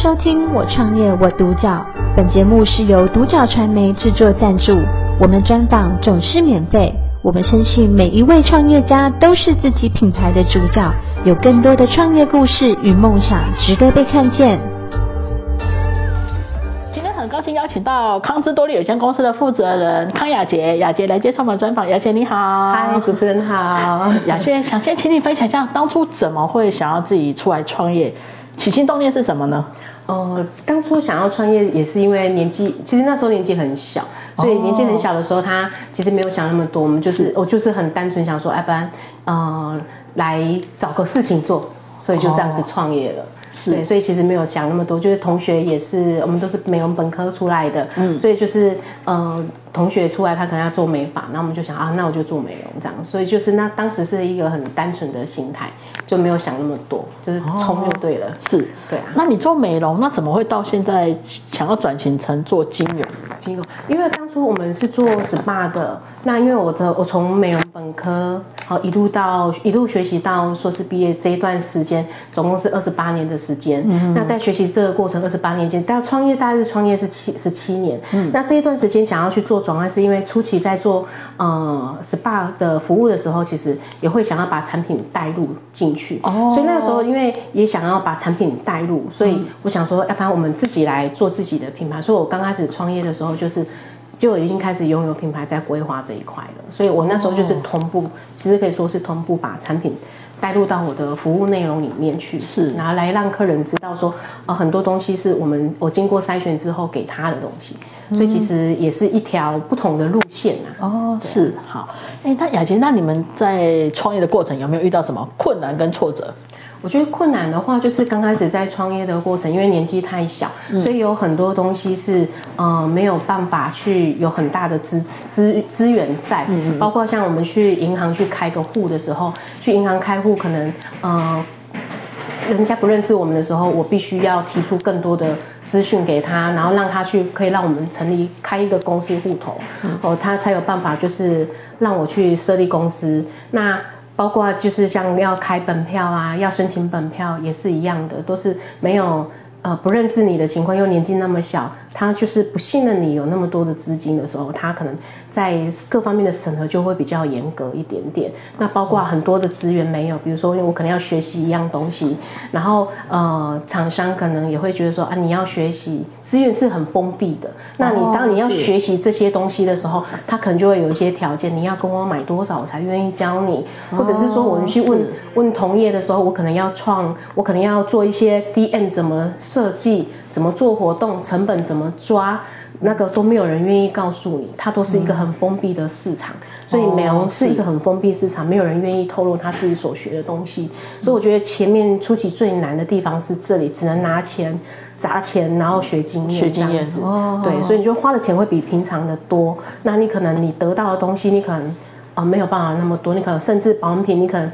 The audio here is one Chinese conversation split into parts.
收听我创业我独角，本节目是由独角传媒制作赞助，我们专访总是免费。我们相信每一位创业家都是自己品牌的主角，有更多的创业故事与梦想值得被看见。今天很高兴邀请到康之多利有限公司的负责人康雅洁，雅洁来接受我们专访。雅洁你好，嗨，主持人好。雅洁想先请你分享一下，当初怎么会想要自己出来创业？起心动念是什么呢？呃，当初想要创业也是因为年纪，其实那时候年纪很小，所以年纪很小的时候，他其实没有想那么多，我们就是我就是很单纯想说，要不然呃来找个事情做，所以就这样子创业了。是。对，所以其实没有想那么多，就是同学也是，我们都是美容本科出来的，嗯，所以就是，呃，同学出来他可能要做美发，那我们就想啊，那我就做美容这样，所以就是那当时是一个很单纯的心态，就没有想那么多，就是冲就对了。哦、是，对啊。那你做美容，那怎么会到现在想要转型成做金融？金融，因为当初我们是做 SPA 的。那因为我的我从美容本科好一路到一路学习到硕士毕业这一段时间，总共是二十八年的时间。嗯。那在学习这个过程二十八年间，但创业大概是创业是七十七年。嗯。那这一段时间想要去做转换，是因为初期在做呃 SPA 的服务的时候，其实也会想要把产品带入进去。哦。所以那个时候因为也想要把产品带入，所以我想说，要不然我们自己来做自己的品牌。所以我刚开始创业的时候就是。就已经开始拥有品牌在规划这一块了，所以我那时候就是同步，哦、其实可以说是同步把产品带入到我的服务内容里面去，是，然后来让客人知道说，呃，很多东西是我们我经过筛选之后给他的东西，所以其实也是一条不同的路线呐、啊。哦，是，好，哎，那雅洁，那你们在创业的过程有没有遇到什么困难跟挫折？我觉得困难的话，就是刚开始在创业的过程，因为年纪太小，嗯、所以有很多东西是呃没有办法去有很大的支持资资源在，包括像我们去银行去开个户的时候，去银行开户可能呃人家不认识我们的时候，我必须要提出更多的资讯给他，然后让他去可以让我们成立开一个公司户头，嗯、哦他才有办法就是让我去设立公司。那。包括就是像要开本票啊，要申请本票也是一样的，都是没有。呃，不认识你的情况，又年纪那么小，他就是不信任你有那么多的资金的时候，他可能在各方面的审核就会比较严格一点点。那包括很多的资源没有，比如说我可能要学习一样东西，然后呃，厂商可能也会觉得说啊，你要学习，资源是很封闭的。那你当你要学习这些东西的时候，他可能就会有一些条件，你要跟我买多少我才愿意教你，或者是说我们去问问同业的时候，我可能要创，我可能要做一些 DM 怎么。设计怎么做活动，成本怎么抓，那个都没有人愿意告诉你，它都是一个很封闭的市场，嗯、所以美容是一个很封闭市场，没有人愿意透露他自己所学的东西，所以我觉得前面初期最难的地方是这里，只能拿钱砸钱，然后学经验这样子，哦、对，所以你就花的钱会比平常的多，那你可能你得到的东西，你可能啊、呃、没有办法那么多，你可能甚至保养品，你可能。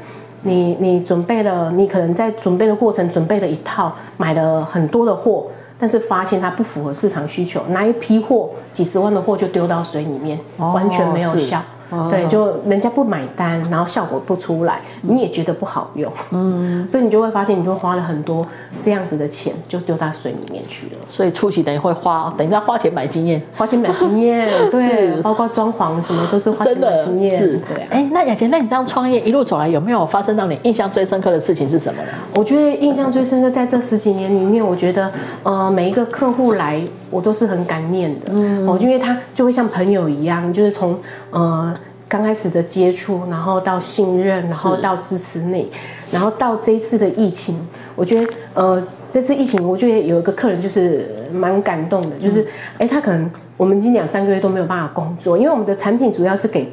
你你准备了，你可能在准备的过程准备了一套，买了很多的货，但是发现它不符合市场需求，拿一批货几十万的货就丢到水里面，哦、完全没有效。对，就人家不买单，然后效果不出来，你也觉得不好用，嗯，所以你就会发现，你就花了很多这样子的钱，就丢到水里面去了。所以初期等于会花，等于在花钱买经验，花钱买经验，对，包括装潢什么都是花钱买经验，是，对啊。哎，那雅洁，那你这样创业一路走来，有没有发生让你印象最深刻的事情是什么呢？我觉得印象最深刻，在这十几年里面，我觉得，呃，每一个客户来，我都是很感念的，嗯，哦，因为他就会像朋友一样，就是从，呃。刚开始的接触，然后到信任，然后到支持你，然后到这一次的疫情，我觉得呃这次疫情，我觉得有一个客人就是蛮感动的，就是哎、嗯、他可能我们已经两三个月都没有办法工作，因为我们的产品主要是给。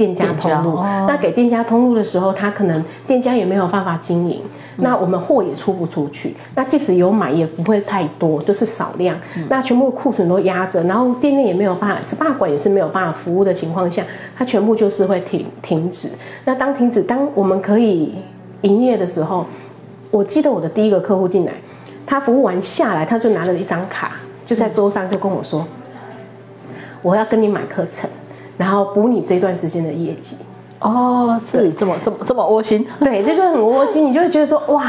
店家通路，哦、那给店家通路的时候，他可能店家也没有办法经营，嗯、那我们货也出不出去，那即使有买也不会太多，就是少量，嗯、那全部库存都压着，然后店内也没有办法，SPA 馆也是没有办法服务的情况下，它全部就是会停停止。那当停止，当我们可以营业的时候，我记得我的第一个客户进来，他服务完下来，他就拿了一张卡，就在桌上就跟我说，嗯、我要跟你买课程。然后补你这段时间的业绩。哦，是这么这么这么窝心，对，这就很窝心，你就会觉得说 哇，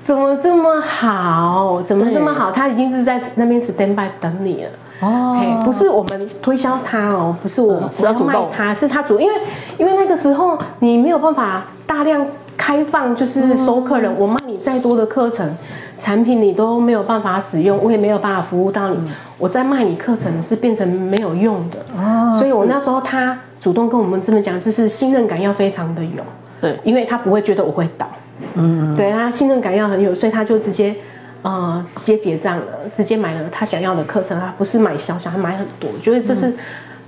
怎么这么好？怎么这么好？他已经是在那边 stand by 等你了。哦，不是我们推销他哦，不是我们要卖他，是他主，因为因为那个时候你没有办法大量开放，就是收客人，我卖你再多的课程产品，你都没有办法使用，我也没有办法服务到你，我在卖你课程是变成没有用的。哦，所以我那时候他主动跟我们这么讲，就是信任感要非常的有，对，因为他不会觉得我会倒，嗯，对，他信任感要很有，所以他就直接。呃，直接结账了，直接买了他想要的课程，他不是买小小，他买很多，我觉得这是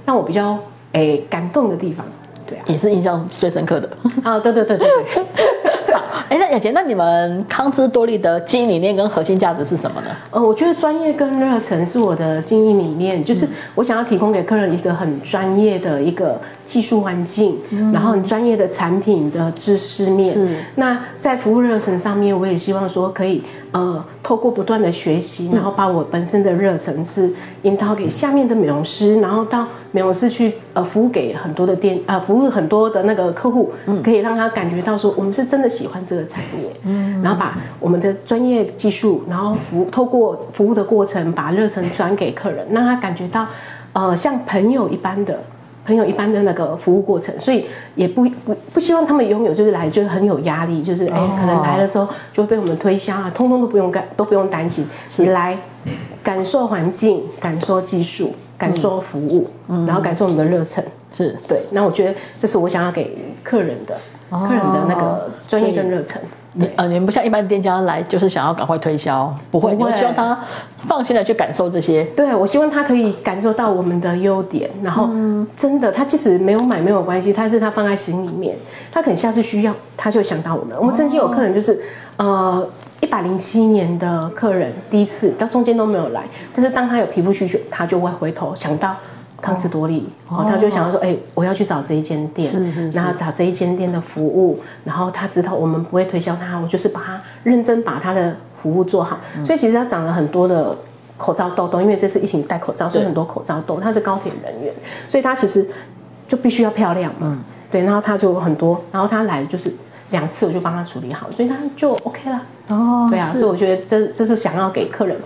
让我比较诶感动的地方，对啊，也是印象最深刻的。啊，对对对对对。好，哎，那雅洁，那你们康姿多利的经营理念跟核心价值是什么呢？呃，我觉得专业跟热忱是我的经营理念，就是我想要提供给客人一个很专业的一个。技术环境，然后很专业的产品的知识面。是。那在服务热忱上面，我也希望说可以呃透过不断的学习，然后把我本身的热忱是引导给下面的美容师，然后到美容师去呃服务给很多的店呃服务很多的那个客户，可以让他感觉到说我们是真的喜欢这个产业。嗯。然后把我们的专业技术，然后服透过服务的过程，把热忱转给客人，让他感觉到呃像朋友一般的。朋友一般的那个服务过程，所以也不不不希望他们拥有就是来就是很有压力，就是哎、欸、可能来的时候就会被我们推销啊，通通都不用干都不用担心，你来感受环境，感受技术，感受服务，嗯、然后感受我们的热忱，是。对，那我觉得这是我想要给客人的，客人的那个专业跟热忱。你呃，你们不像一般店家来，就是想要赶快推销，不会，我希望他放心的去感受这些。对，我希望他可以感受到我们的优点，然后真的，他即使没有买没有关系，但是他放在心里面，他可能下次需要，他就会想到我们。我们曾经有客人就是，呃，一百零七年的客人，第一次到中间都没有来，但是当他有皮肤需求，他就会回头想到。康姿多利，哦，他就想要说，哎，我要去找这一间店，是是是，然后找这一间店的服务，然后他知道我们不会推销他，我就是把他认真把他的服务做好，嗯、所以其实他长了很多的口罩痘痘，因为这次疫情戴口罩，所以很多口罩痘，他是高铁人员，所以他其实就必须要漂亮嘛，嗯，对，然后他就很多，然后他来就是两次我就帮他处理好，所以他就 OK 了，哦，对啊，所以我觉得这这是想要给客人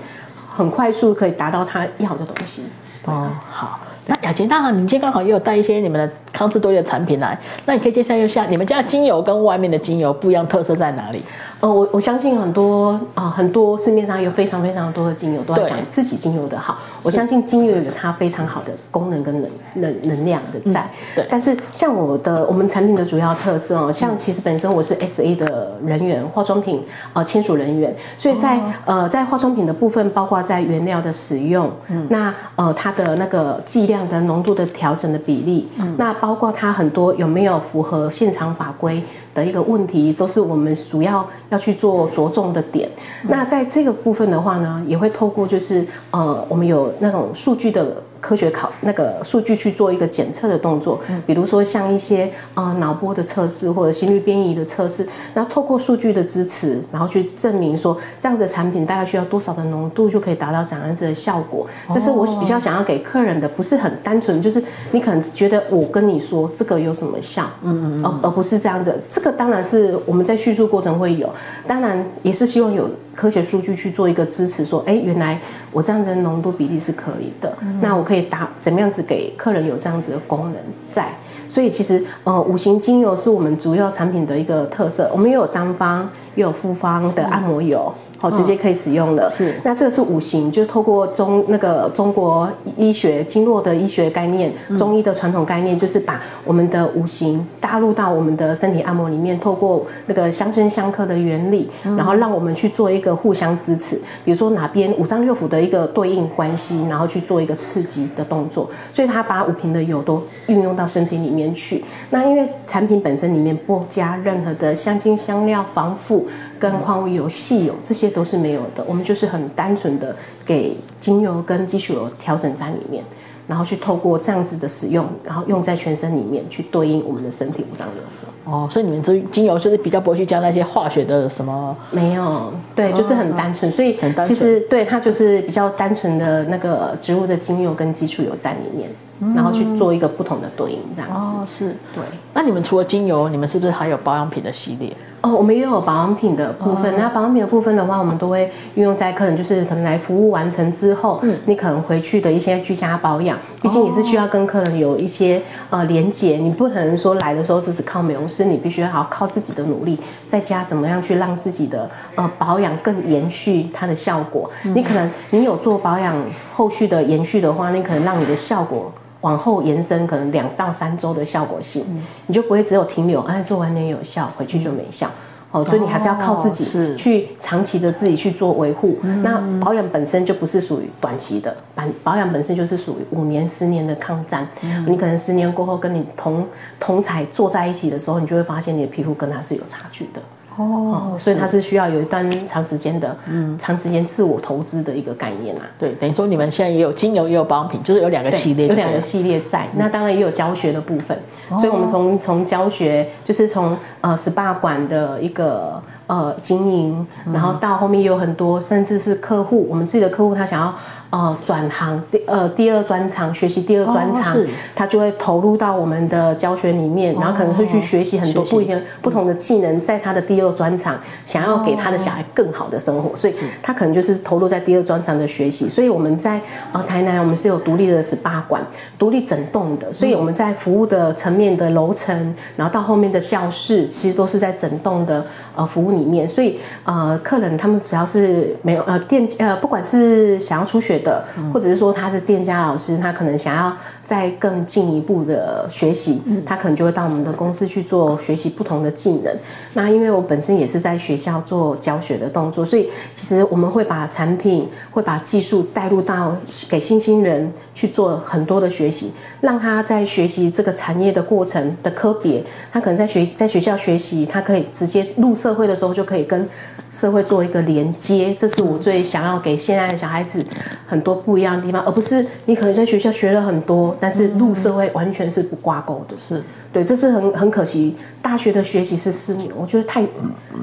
很快速可以达到他要的东西，哦，好。那雅洁，当然，你今天刚好也有带一些你们的康姿多力的产品来，那你可以介绍一下你们家的精油跟外面的精油不一样，特色在哪里？呃，我我相信很多啊、呃，很多市面上有非常非常多的精油都在讲自己精油的好。我相信精油有它非常好的功能跟能能能量的在。嗯、对。但是像我的我们产品的主要特色哦，像其实本身我是 SA 的人员，化妆品呃签署人员，所以在、哦、呃在化妆品的部分，包括在原料的使用，嗯，那呃它的那个剂量的浓度的调整的比例，嗯，那包括它很多有没有符合现场法规的一个问题，都是我们主要。要去做着重的点，那在这个部分的话呢，也会透过就是呃，我们有那种数据的。科学考那个数据去做一个检测的动作，比如说像一些呃脑波的测试或者心率变异的测试，然后透过数据的支持，然后去证明说这样子的产品大概需要多少的浓度就可以达到怎样子的效果。这是我比较想要给客人的，不是很单纯，就是你可能觉得我跟你说这个有什么效，嗯嗯，而而不是这样子。这个当然是我们在叙述过程会有，当然也是希望有科学数据去做一个支持，说哎原来我这样子的浓度比例是可以的，那我。可以打怎么样子给客人有这样子的功能在，所以其实呃五行精油是我们主要产品的一个特色，我们又有单方又有复方的按摩油。嗯好，直接可以使用了。是，那这个是五行，就透过中那个中国医学经络的医学概念，中医的传统概念，就是把我们的五行搭入到我们的身体按摩里面，透过那个相生相克的原理，然后让我们去做一个互相支持。比如说哪边五脏六腑的一个对应关系，然后去做一个刺激的动作。所以他把五瓶的油都运用到身体里面去。那因为产品本身里面不加任何的香精、香料、防腐。跟矿物油、细油这些都是没有的，我们就是很单纯的给精油跟基础油调整在里面，然后去透过这样子的使用，然后用在全身里面去对应我们的身体五脏六腑。哦，所以你们这精油就是比较不会去加那些化学的什么？没有，对，就是很单纯，哦、所以其实对它就是比较单纯的那个植物的精油跟基础油在里面。然后去做一个不同的对应，这样子。哦，是。对。那你们除了精油，你们是不是还有保养品的系列？哦，我们也有保养品的部分。哦、那保养品的部分的话，我们都会运用在客人就是可能来服务完成之后，嗯，你可能回去的一些居家保养，毕竟也是需要跟客人有一些呃连结。你不可能说来的时候就是靠美容师，你必须要好靠自己的努力，在家怎么样去让自己的呃保养更延续它的效果。嗯、你可能你有做保养后续的延续的话，你可能让你的效果。往后延伸可能两到三周的效果性，嗯、你就不会只有停留，哎，做完脸有效，回去就没效。哦，所以你还是要靠自己去长期的自己去做维护。嗯、那保养本身就不是属于短期的，保保养本身就是属于五年、十年的抗战。嗯、你可能十年过后跟你同同才坐在一起的时候，你就会发现你的皮肤跟它是有差距的。哦，所以它是需要有一段长时间的，嗯，长时间自我投资的一个概念啊。对，等于说你们现在也有精油，也有保养品，就是有两个系列，有两个系列在。嗯、那当然也有教学的部分，哦、所以我们从从教学，就是从呃 SPA 馆的一个呃经营，然后到后面有很多，甚至是客户，我们自己的客户他想要。呃，转行第呃第二专长，学习第二专长，哦、他就会投入到我们的教学里面，然后可能会去学习很多不一样、哦、不同的技能，在他的第二专长，想要给他的小孩更好的生活，哦、所以他可能就是投入在第二专长的学习。所以我们在呃台南，我们是有独立的 SPA 馆，独立整栋的，所以我们在服务的层面的楼层，然后到后面的教室，其实都是在整栋的呃服务里面。所以呃客人他们只要是没有呃店呃不管是想要出学。的，或者是说他是店家老师，他可能想要再更进一步的学习，他可能就会到我们的公司去做学习不同的技能。那因为我本身也是在学校做教学的动作，所以其实我们会把产品、会把技术带入到给新兴人去做很多的学习，让他在学习这个产业的过程的科别，他可能在学在学校学习，他可以直接入社会的时候就可以跟社会做一个连接。这是我最想要给现在的小孩子。很多不一样的地方，而不是你可能在学校学了很多，但是入社会完全是不挂钩的。是，对，这是很很可惜。大学的学习是四年，我觉得太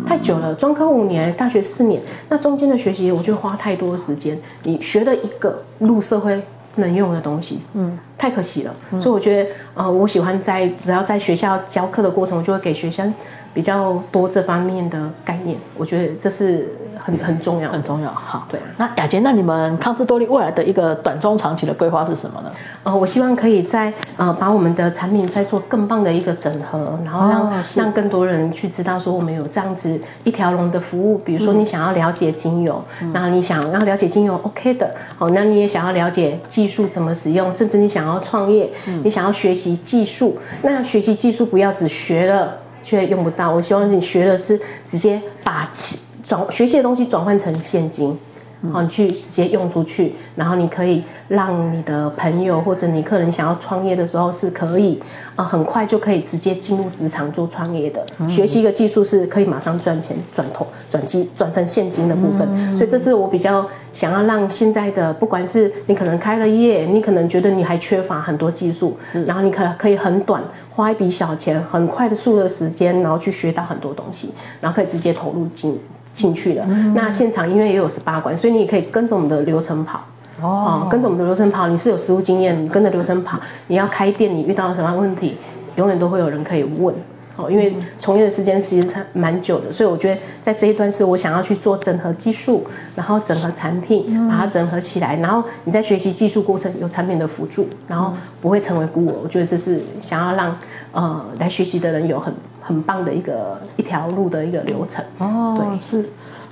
太久了。专科五年，大学四年，那中间的学习我觉得花太多时间。你学了一个入社会能用的东西，嗯，太可惜了。嗯、所以我觉得，呃，我喜欢在只要在学校教课的过程，我就会给学生。比较多这方面的概念，我觉得这是很很重要，很重要。好，对。那雅洁，那你们康姿多利未来的一个短中长期的规划是什么呢？呃，我希望可以在呃把我们的产品再做更棒的一个整合，然后让、哦、让更多人去知道说我们有这样子一条龙的服务。比如说你想要了解精油，那、嗯、你想要了解精油 OK 的，好，那你也想要了解技术怎么使用，甚至你想要创业，嗯、你想要学习技术，那学习技术不要只学了。却用不到。我希望你学的是直接把钱转学习的东西转换成现金。好，你去直接用出去，然后你可以让你的朋友或者你客人想要创业的时候是可以，啊，很快就可以直接进入职场做创业的。学习一个技术是可以马上赚钱，转投转机转成现金的部分。所以这是我比较想要让现在的，不管是你可能开了业，你可能觉得你还缺乏很多技术，然后你可可以很短花一笔小钱，很快的速的时间，然后去学到很多东西，然后可以直接投入进。进去的，嗯、那现场因为也有 SPA 馆，所以你也可以跟着我们的流程跑。哦、嗯，跟着我们的流程跑，你是有实务经验，你跟着流程跑，你要开店，你遇到什么问题，永远都会有人可以问。哦，因为从业的时间其实蛮久的，所以我觉得在这一段是我想要去做整合技术，然后整合产品，把它整合起来，然后你在学习技术过程有产品的辅助，然后不会成为孤儿。我觉得这是想要让呃来学习的人有很很棒的一个一条路的一个流程。哦，对，是。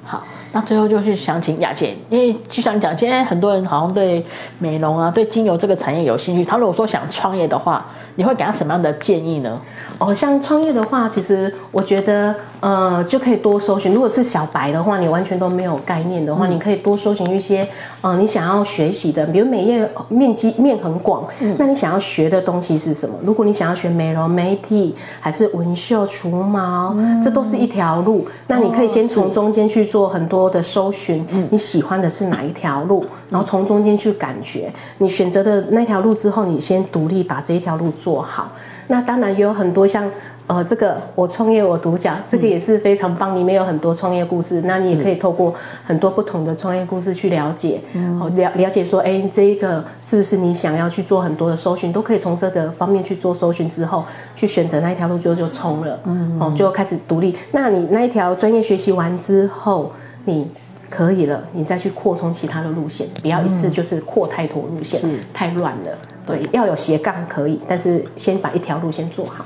好，那最后就是想请雅姐，因为就像你讲，现在很多人好像对美容啊、对精油这个产业有兴趣，他如果说想创业的话，你会给他什么样的建议呢？哦，像创业的话，其实我觉得。呃，就可以多搜寻。如果是小白的话，你完全都没有概念的话，嗯、你可以多搜寻一些，呃，你想要学习的，比如美业面积面很广，嗯，那你想要学的东西是什么？如果你想要学美容美体，还是纹绣除毛，嗯，这都是一条路。那你可以先从中间去做很多的搜寻，嗯，你喜欢的是哪一条路，然后从中间去感觉，你选择的那条路之后，你先独立把这一条路做好。那当然也有很多像。呃，这个我创业我独角，这个也是非常棒。里面有很多创业故事，那你也可以透过很多不同的创业故事去了解，嗯，了了解说，哎，这一个是不是你想要去做很多的搜寻，都可以从这个方面去做搜寻之后，去选择那一条路就就冲了，嗯，哦，就开始独立。那你那一条专业学习完之后，你可以了，你再去扩充其他的路线，不要一次就是扩太多路线，嗯，太乱了。对，要有斜杠可以，但是先把一条路线做好。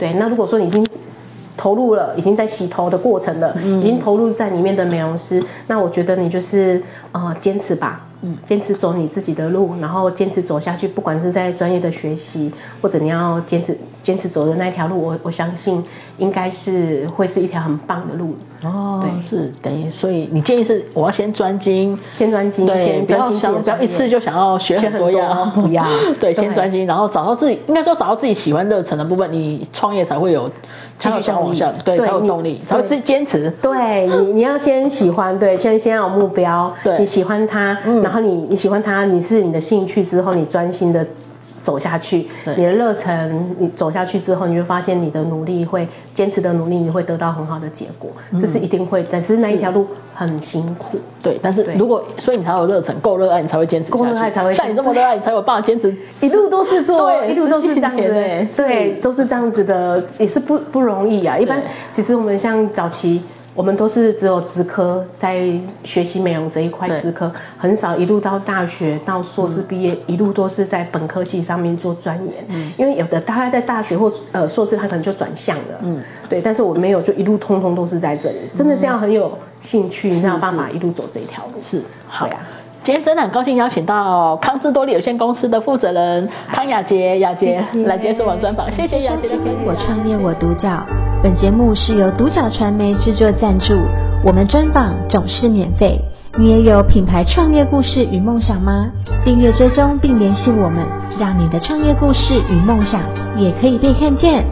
对，那如果说你已经投入了，已经在洗头的过程了，嗯、已经投入在里面的美容师，那我觉得你就是呃坚持吧，嗯，坚持走你自己的路，然后坚持走下去，不管是在专业的学习，或者你要坚持坚持走的那条路，我我相信应该是会是一条很棒的路。哦，对，是等于，所以你建议是我要先专精，先专精，对，不要想不要一次就想要学很多样，不要，对，先专精，然后找到自己，应该说找到自己喜欢热忱的部分，你创业才会有继续向往下，对，才有动力，才会坚持。对你，你要先喜欢，对，先先要有目标，对，你喜欢它，然后你你喜欢它，你是你的兴趣之后，你专心的。走下去，你的热忱，你走下去之后，你会发现你的努力会坚持的努力，你会得到很好的结果，这是一定会。但是那一条路很辛苦，对。但是如果所以你才有热忱，够热爱你才会坚持，够热爱才会像你这么热爱，你才有办法坚持，一路都是做，一路都是这样子，对，都是这样子的，也是不不容易啊。一般其实我们像早期。我们都是只有职科在学习美容这一块职科，很少一路到大学到硕士毕业，嗯、一路都是在本科系上面做钻研。嗯，因为有的大概在大学或呃硕士，他可能就转向了。嗯，对，但是我没有，就一路通通都是在这里，真的是要很有兴趣，你才有办法一路走这一条路。是，好呀。今天真的很高兴邀请到康姿多利有限公司的负责人康雅杰，雅杰来接受我专访。谢谢雅杰的分享。我创业我独角，本节目是由独角传媒制作赞助，我们专访总是免费。你也有品牌创业故事与梦想吗？订阅追踪并联系我们，让你的创业故事与梦想也可以被看见。